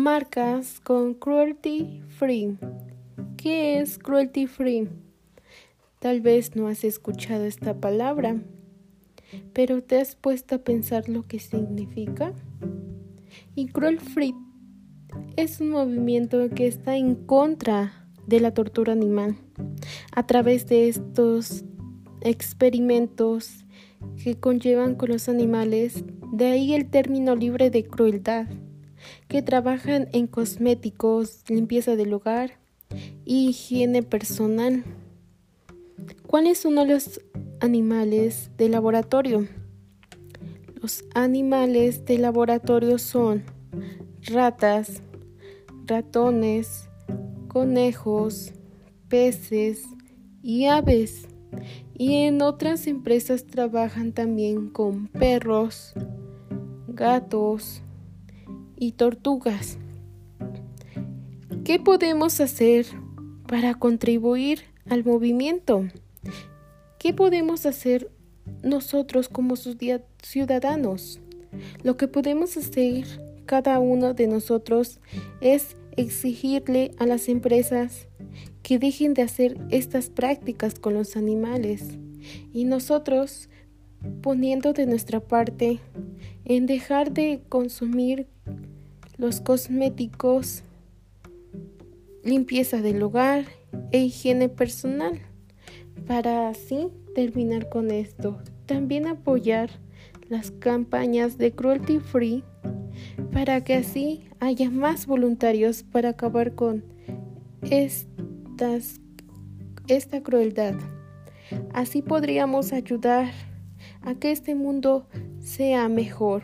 Marcas con cruelty free. ¿Qué es cruelty free? Tal vez no has escuchado esta palabra, pero ¿te has puesto a pensar lo que significa? Y cruel free es un movimiento que está en contra de la tortura animal a través de estos experimentos que conllevan con los animales, de ahí el término libre de crueldad, que trabajan en cosméticos, limpieza del hogar y higiene personal. ¿Cuáles son los animales de laboratorio? Los animales de laboratorio son ratas, ratones, conejos, peces y aves. Y en otras empresas trabajan también con perros, gatos y tortugas. ¿Qué podemos hacer para contribuir al movimiento? ¿Qué podemos hacer nosotros como ciudadanos? Lo que podemos hacer cada uno de nosotros es exigirle a las empresas que dejen de hacer estas prácticas con los animales y nosotros poniendo de nuestra parte en dejar de consumir los cosméticos, limpieza del hogar e higiene personal para así terminar con esto. También apoyar las campañas de cruelty free para que así haya más voluntarios para acabar con esta crueldad. Así podríamos ayudar a que este mundo sea mejor.